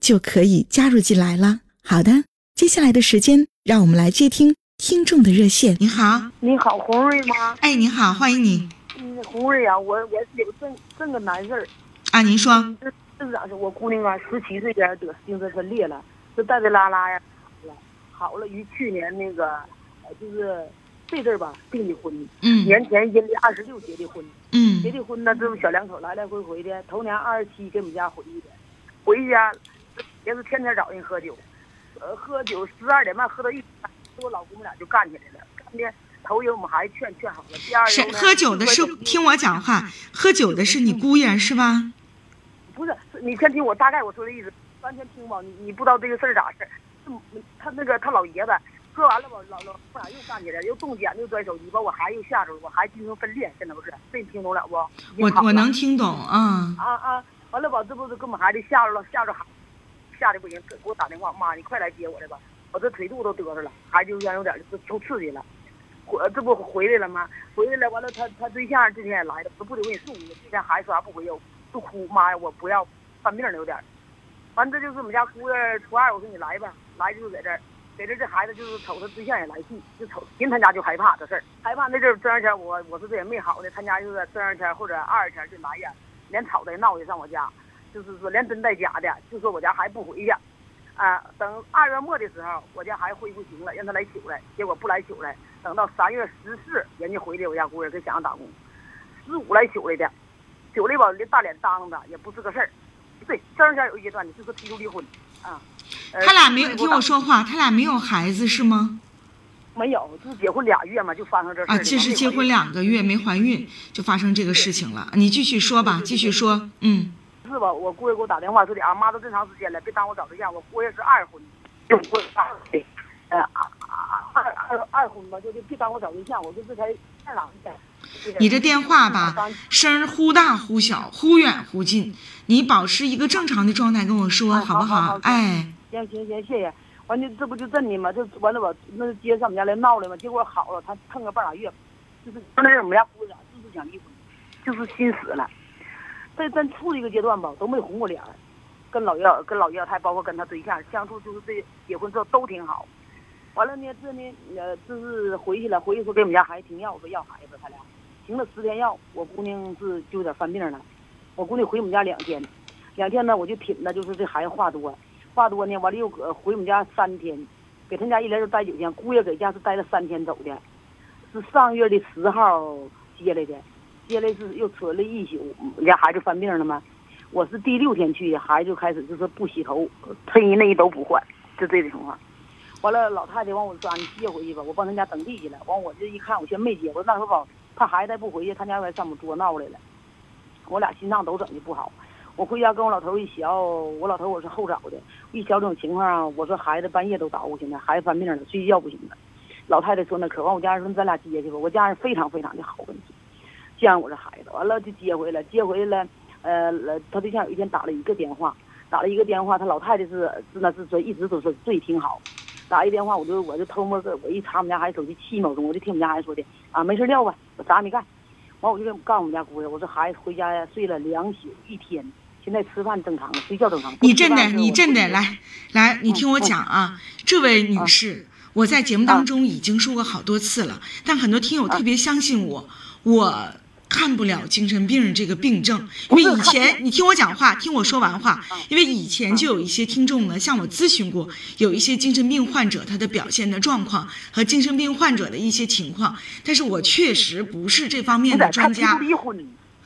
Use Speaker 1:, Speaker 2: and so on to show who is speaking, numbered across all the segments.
Speaker 1: 就可以加入进来了。好的，接下来的时间，让我们来接听听众的热线。
Speaker 2: 你好，
Speaker 3: 你好，红瑞吗？
Speaker 2: 哎，你好，欢迎你。
Speaker 3: 嗯，红瑞啊，我我有这这个难事儿。
Speaker 2: 啊，您说。
Speaker 3: 这这是咋事？我姑娘啊，十七岁前得精神分裂了，这带带拉拉呀，好了，好了，于去年那个，就是这阵儿吧，订的婚。
Speaker 2: 嗯。
Speaker 3: 年前阴历二十六结的婚。
Speaker 2: 嗯。
Speaker 3: 结的婚呢，这不小两口来来回回的，头年二十七给我们家回去的，回家。也是天天找人喝酒，呃，喝酒十二点半喝到一点，我老公们俩就干起来了。干的头一我们还劝劝好了，第二
Speaker 2: 是喝酒的是听我讲话，喝酒的是你姑爷是吧？
Speaker 3: 不是，你先听我大概我说的意思，完全听吧。你你不知道这个事儿咋事儿？他那个他老爷子喝完了吧，老老夫俩又干起来，又动剪子又拽手机，把我孩子又吓着了，我孩子精神分裂，现在不是？这你听懂了不？
Speaker 2: 我我能听懂啊。
Speaker 3: 啊啊！完了吧，这不是给我们孩子吓着了，吓着孩。吓得不行，给我打电话，妈，你快来接我来吧，我这腿肚都嘚瑟了，孩子有点有点受刺激了，我这不回来了吗？回来了，完了他他对象今天也来了，说不得给你送。今天孩子说啥不回去，就哭，妈呀，我不要，犯病了有点。完这就是我们家姑爷初二，我说你来吧，来就是在这儿，在这这孩子就是瞅他对象也来气，就瞅进他家就害怕这事儿，害怕那阵儿正二天我我说这也没好呢，他家就是正二天或者二十天就来呀，连吵带闹的上我家。就是说，连真带假的，就说我家孩子不回去，啊，等二月末的时候，我家孩子恢复行了，让他来取来，结果不来取来，等到三月十四，人家回来，我家姑爷给想要打工，十五来取来的，取来吧，连大脸当的也不是个事儿，对，正前有一阶段的，就是提出离婚，啊，
Speaker 2: 他俩没有听我说话，他俩没有孩子是吗？
Speaker 3: 没有，就是结婚俩月嘛，就发生这事
Speaker 2: 啊，这是结婚两个月没怀孕就发生这个事情了，你继续说吧，继续说，嗯。
Speaker 3: 是吧？我姑爷给我打电话说的，啊妈都这长时间了，别耽误找对象。我姑爷是二婚，就婚二对，呃，二二二婚吧，就就别耽误找对象。我说这才二郎的。
Speaker 2: 你这电话吧，声忽大忽小，忽远忽近，你保持一个正常的状态跟我说，
Speaker 3: 好
Speaker 2: 不好？哎，
Speaker 3: 行行行，谢谢。完就这不就这的吗？就完了我？那接上我们家来闹了嘛？结果好了，他蹭个半拉月，就是那是我们家姑娘就是想离婚，就是心死了。在咱处的一个阶段吧，都没红过脸跟老爷跟老爷老太包括跟他对象相处，就是这结婚之后都挺好。完了呢，这呢，呃，就是回去了，回去说给我们家孩子停药，说要孩子，他俩停了十天药，我姑娘是就有点犯病了。我姑娘回我们家两天，两天呢，我就挺着，就是这孩子话多，话多呢，完了又搁回我们家三天，给他家一连就待九天，姑爷搁家是待了三天走的，是上月的十号接来的。接来是又存了一宿，我家孩子犯病了吗？我是第六天去，孩子就开始就是不洗头，衬衣内衣都不换，就这种情况。完了，老太太往我说你接回去吧，我帮他家等地去了。完我这一看，我先没接，我那时候吧，怕孩子再不回去，他家外上我桌闹来了。我俩心脏都整的不好。我回家跟我老头一聊，我老头我是后找的，一聊这种情况，我说孩子半夜都捣鼓，现在孩子犯病了，睡觉不行了。老太太说那可，完我家人说咱俩接去吧，我家人非常非常的好，跟你说。见我这孩子，完了就接回来，接回来了，呃，他对象有一天打了一个电话，打了一个电话，他老太太是自那自说一直都是最挺好，打一电话我就我就偷摸个我一查我们家孩子手机七秒钟，我就听我们家孩子说的啊没事撂吧，我啥也没干，完我就告诉我们家姑爷，我说孩子回家呀睡了两宿一天，现在吃饭正常了，睡觉正常。
Speaker 2: 你真的你真的来来，你听我讲啊，这位女士，我在节目当中已经说过好多次了，但很多听友特别相信我，我。看不了精神病这个病症，因为以前你听我讲话，听我说完话，因为以前就有一些听众呢向我咨询过，有一些精神病患者他的表现的状况和精神病患者的一些情况，但是我确实不是这方面的专家，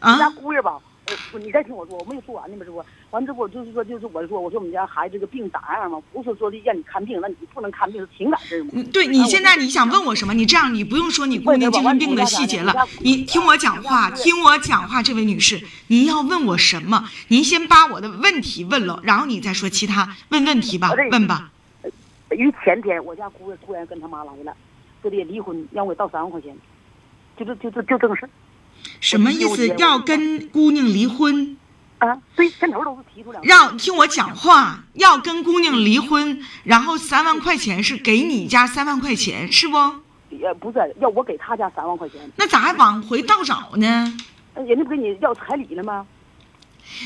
Speaker 2: 啊？
Speaker 3: 姑爷吧，呃，你再听我说，我没有说完呢嘛，这不，完这不就是说就是我说我说我们家孩子这个病咋样嘛，不是说的让你看病，那你不能看病是情感事儿
Speaker 2: 对你现在你想问我什么？你这样，你不用说你姑娘精神病的细节了，你听我讲话，听我讲话，这位女士，您要问我什么？您先把我的问题问了，然后你再说其他，问问题吧，问吧。
Speaker 3: 于前天我家姑爷突然跟他妈来了，说的离婚，让我倒三万块钱，就这就这就这个事儿。
Speaker 2: 什么意思？要跟姑娘离婚？
Speaker 3: 啊，对，牵头都是提出两。
Speaker 2: 让听我讲话，要跟姑娘离婚，然后三万块钱是给你家三万块钱，是不？
Speaker 3: 也不是，要我给他家三万块钱。
Speaker 2: 那咋还往回倒找呢？
Speaker 3: 人家不给你要彩礼了吗？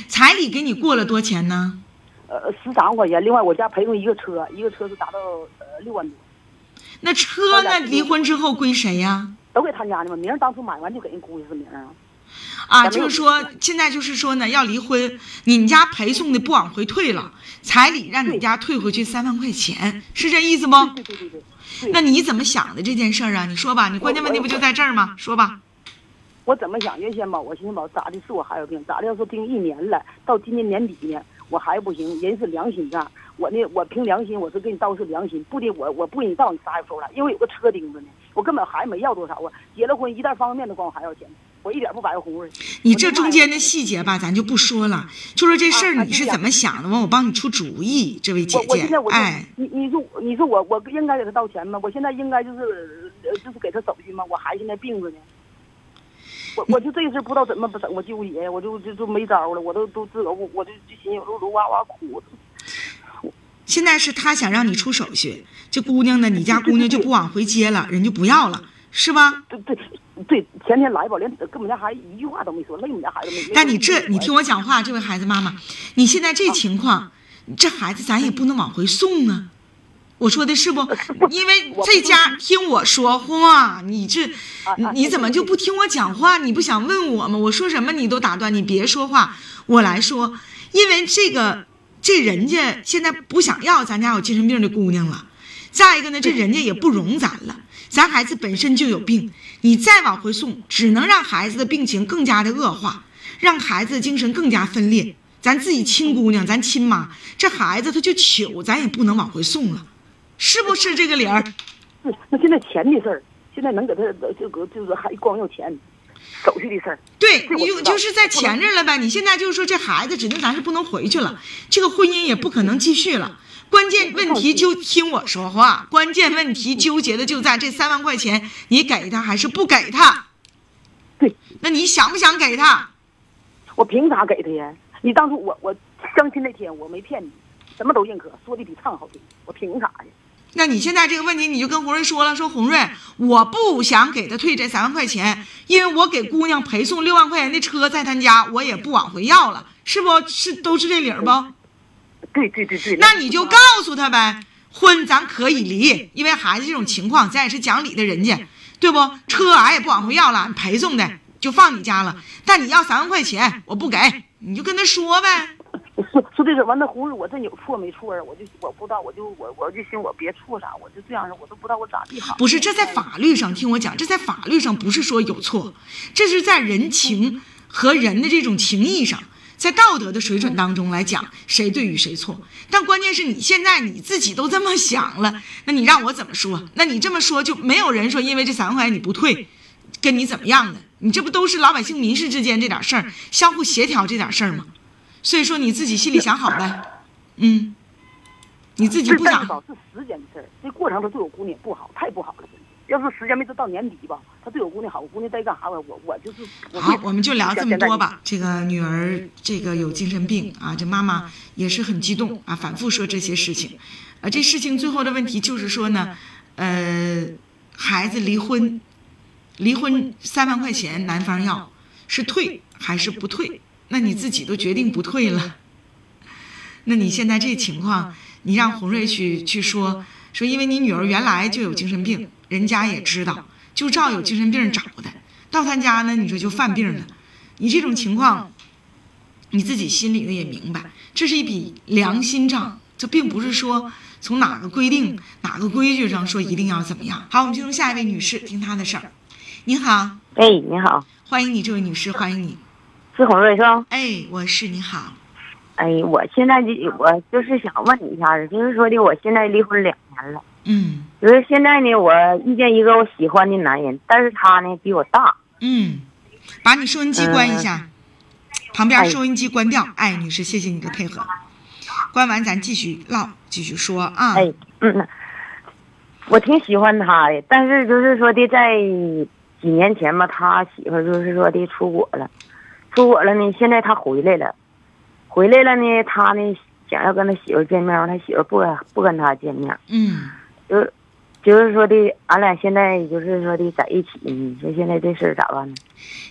Speaker 2: 彩礼给你过了多钱呢？
Speaker 3: 呃，十三万块钱。另外，我家陪送一个车，一个车是达到呃六万多。
Speaker 2: 那车呢离婚之后归谁呀？
Speaker 3: 都给他家的嘛，名当初买完就给人姑爷是名啊。
Speaker 2: 啊，就是说现在就是说呢，要离婚，你们家陪送的不往回退了，彩礼让你家退回去三万块钱，是这意思不？
Speaker 3: 对对对对。
Speaker 2: 那你怎么想的这件事儿啊？你说吧，你关键问题不就在这儿吗？说吧。
Speaker 3: 我怎么想？原先吧，我寻思吧，咋的是我孩子病，咋的要是病一年了，到今年年底呢，我孩子不行，人是良心账。我呢，我凭良心，我是给你道是良心，不的我我不给你道，你啥也收了，因为有个车钉子呢，我根本孩子没要多少啊，结了婚一袋方便面都管我孩子要钱，我一点不白乎。
Speaker 2: 你这中间的细节吧，咱就不说了，就说这事儿你是怎么想的？完，我帮你出主意，这位姐姐。哎，
Speaker 3: 你你说你说我我应该给他道钱吗？我现在应该就是就是给他手续吗？我孩子现在病着呢。我我就这事不知道怎么不整，我纠结呀，我就就就没招了，我都都自个我我就就寻思哇哇哭。
Speaker 2: 现在是他想让你出手续，这姑娘呢，你家姑娘就不往回接了，人就不要了，是吧？
Speaker 3: 对对对，前天来吧，连跟我们家孩子一句话都没说，累我们家孩子没。
Speaker 2: 但你这，你听我讲话，这位孩子妈妈，你现在这情况，这孩子咱也不能往回送啊。我说的是不？因为这家听我说话，你这，你怎么就不听我讲话？你不想问我吗？我说什么你都打断，你别说话，我来说。因为这个，这人家现在不想要咱家有精神病的姑娘了。再一个呢，这人家也不容咱了，咱孩子本身就有病，你再往回送，只能让孩子的病情更加的恶化，让孩子精神更加分裂。咱自己亲姑娘，咱亲妈，这孩子他就糗，咱也不能往回送了。是不是这个理儿？
Speaker 3: 是，那现在钱的事儿，现在能给他这个就是还光要钱，手续的事儿。
Speaker 2: 对，你就就是在钱这了呗。你现在就是说这孩子指定咱是不能回去了，这个婚姻也不可能继续了。关键问题就听我说话，关键问题纠结的就在这三万块钱，你给他还是不给他？
Speaker 3: 对，
Speaker 2: 那你想不想给他？
Speaker 3: 我凭啥给他呀？你当初我我相亲那天我没骗你。什么都认可，说的比唱好听，我凭啥呀？
Speaker 2: 那你现在这个问题，你就跟红瑞说了，说红瑞，我不想给他退这三万块钱，因为我给姑娘陪送六万块钱的车在他家，我也不往回要了，是不是都是这理儿不？
Speaker 3: 对对对对。
Speaker 2: 那你就告诉他呗，婚咱可以离，因为孩子这种情况，咱也是讲理的人家，对不？车俺也不往回要了，陪送的就放你家了，但你要三万块钱，我不给，你就跟他说呗。
Speaker 3: 说说这个完，那红日我这有错没错啊？我就我不知道，我就我我就寻我别错啥，我就这样，我都不知道我咋地好。
Speaker 2: 不是，这在法律上听我讲，这在法律上不是说有错，这是在人情和人的这种情义上，在道德的水准当中来讲，谁对与谁错。但关键是你现在你自己都这么想了，那你让我怎么说？那你这么说就没有人说因为这三万块钱你不退，跟你怎么样的？你这不都是老百姓民事之间这点事儿，相互协调这点事儿吗？所以说你自己心里想好呗，嗯，你自己不想。
Speaker 3: 是时间的事儿，这过程他对我姑娘不好，太不好了。要是时间没到年底吧，他对我姑娘好，我姑娘在干啥吧？我我就是。
Speaker 2: 好，我们就聊这么多吧。这个女儿这个有精神病啊，这妈妈也是很激动啊，反复说这些事情，啊，这事情最后的问题就是说呢，呃，孩子离婚，离婚三万块钱男方要，是退还是不退？那你自己都决定不退了，那你现在这情况，你让洪瑞去去说说，因为你女儿原来就有精神病，人家也知道，就照有精神病找的，到他家呢，你说就犯病了。你这种情况，你自己心里呢也明白，这是一笔良心账，这并不是说从哪个规定、哪个规矩上说一定要怎么样。好，我们进入下一位女士，听她的事儿。您好，
Speaker 4: 哎，你好，
Speaker 2: 欢迎你，这位女士，欢迎你。
Speaker 4: 是红瑞是吧？
Speaker 2: 哎，我是，你好。
Speaker 4: 哎，我现在就我就是想问你一下子，就是说的，我现在离婚两年了，
Speaker 2: 嗯
Speaker 4: 就是现在呢，我遇见一个我喜欢的男人，但是他呢比我大，
Speaker 2: 嗯，把你收音机关一下，旁边
Speaker 4: 哎
Speaker 2: 收音机关掉。哎，女士，谢谢你的配合。关完咱继续唠，继续说啊。
Speaker 4: 哎，嗯，我挺喜欢他的，但是就是说的，在几年前吧，他媳妇就是说的出国了，出国了呢，现在他回来了，回来了呢，他呢想要跟他媳妇见面，他媳妇不跟不跟他见面，
Speaker 2: 嗯
Speaker 4: 就是就是说的，俺俩现在就是说的在一起，你说现在这事儿咋办呢？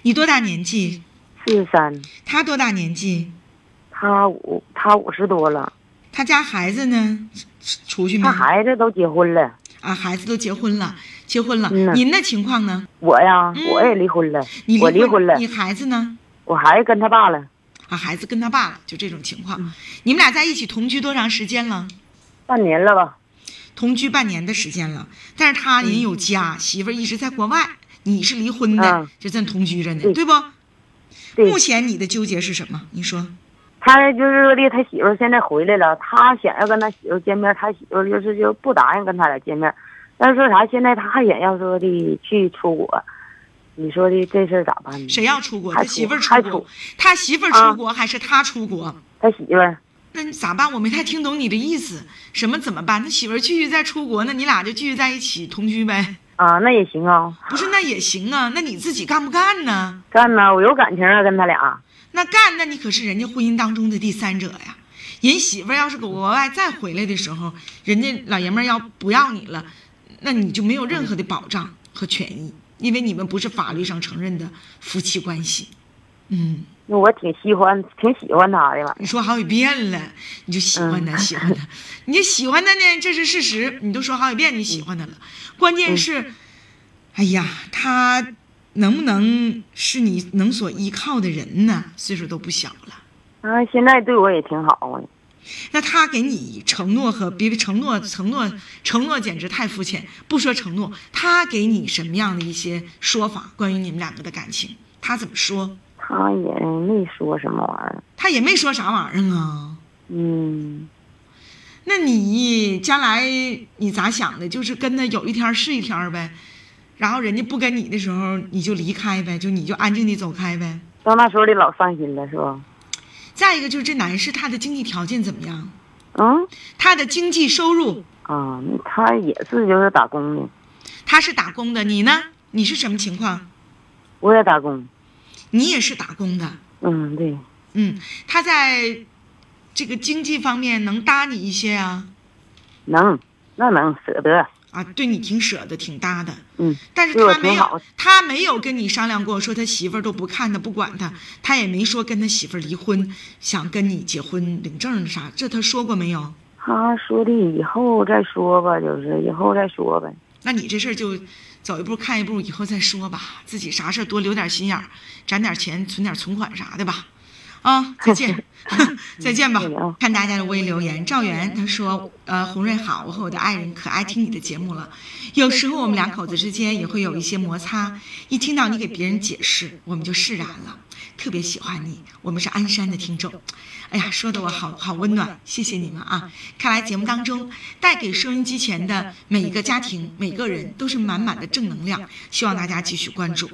Speaker 2: 你多大年纪？
Speaker 4: 四十三，
Speaker 2: 他多大年纪？
Speaker 4: 他五他五十多了，
Speaker 2: 他家孩子呢？出去没
Speaker 4: 他？孩子都结婚了，
Speaker 2: 啊，孩子都结婚了，结婚了。您的情况呢？
Speaker 4: 我呀
Speaker 2: 嗯
Speaker 4: 我也离婚了，
Speaker 2: 你
Speaker 4: 我离婚了，
Speaker 2: 你孩子呢？
Speaker 4: 我孩子跟他爸了，
Speaker 2: 啊，孩子跟他爸了，就这种情
Speaker 4: 嗯
Speaker 2: 况。你们俩在一起同居多长时间了？
Speaker 4: 半年了吧？
Speaker 2: 同居半年的时间了，但是他人有家，媳妇儿一直在国外，你是离婚的，
Speaker 4: 嗯
Speaker 2: 就这么同居着呢，
Speaker 4: 对
Speaker 2: 对不？
Speaker 4: 对
Speaker 2: 目，前你的纠结是什么？你说，
Speaker 4: 他就是说的，他媳妇儿现在回来了，他想要跟他媳妇儿见面，他媳妇儿就是就不答应跟他俩见面，但是说啥，现在他还想要说的去出国，你说的这事儿咋办呢？
Speaker 2: 谁要出国？他媳妇儿出国，他媳妇儿
Speaker 4: 啊
Speaker 2: 出国还是他出国？
Speaker 4: 他媳妇儿，
Speaker 2: 那你咋办？我没太听懂你的意思。什么怎么办？他媳妇儿继续再出国，那你俩就继续在一起同居呗？
Speaker 4: 啊，那也行啊，
Speaker 2: 不是，那也行啊。那你自己干不干呢？
Speaker 4: 干呢，我有感情啊，跟他俩。
Speaker 2: 那干，那你可是人家婚姻当中的第三者呀。人媳妇儿要是搁国外再回来的时候，人家老爷们儿要不要你了，那你就没有任何的保障和权益，因为你们不是法律上承认的夫妻关系。嗯，
Speaker 4: 那我挺喜欢，挺喜欢他的吧？
Speaker 2: 你说好几遍了，你就喜欢他，
Speaker 4: 嗯
Speaker 2: 喜欢他，你就喜欢他呢，这是事实，你都说好几遍你喜欢他了。关键是，哎呀，他能不能是你能所依靠的人呢？岁数都不小了。
Speaker 4: 啊，现在对我也挺好啊。
Speaker 2: 那他给你承诺和别承诺，承诺承诺简直太肤浅。不说承诺，他给你什么样的一些说法？关于你们两个的感情，他怎么说？
Speaker 4: 他也没说什么玩意儿。
Speaker 2: 他也没说啥玩意儿啊。
Speaker 4: 嗯，
Speaker 2: 那你将来你咋想的？就是跟他有一天是一天儿呗，然后人家不跟你的时候，你就离开呗，就你就安静的走开呗。
Speaker 4: 到那时候你老伤心了，是吧？
Speaker 2: 再一个就是这男士他的经济条件怎么样？
Speaker 4: 嗯，
Speaker 2: 他的经济收入，
Speaker 4: 啊，他也是就是打工的，
Speaker 2: 他是打工的，你呢？你是什么情况？
Speaker 4: 我也打工。
Speaker 2: 你也是打工的。
Speaker 4: 嗯，对，
Speaker 2: 嗯，他在这个经济方面能搭你一些啊
Speaker 4: 能，那能舍得。
Speaker 2: 啊，对你挺舍得，挺搭的。
Speaker 4: 嗯，
Speaker 2: 但是他没有，他没有跟你商量过，说他媳妇儿都不看他，不管他，他也没说跟他媳妇儿离婚，想跟你结婚领证啥，这他说过没有？
Speaker 4: 他说的以后再说吧，就是以后再说呗。
Speaker 2: 那你这事儿就走一步看一步，以后再说吧，自己啥事儿多留点心眼儿，攒点钱，存点存款啥的吧。啊，再见，再见吧。看大家的微留言，赵源他说，呃，红瑞好，我和我的爱人可爱听你的节目了。有时候我们两口子之间也会有一些摩擦，一听到你给别人解释，我们就释然了。特别喜欢你，我们是鞍山的听众。哎呀，说的我好好温暖，谢谢你们啊！看来节目当中带给收音机前的每一个家庭、每个人都是满满的正能量，希望大家继续关注。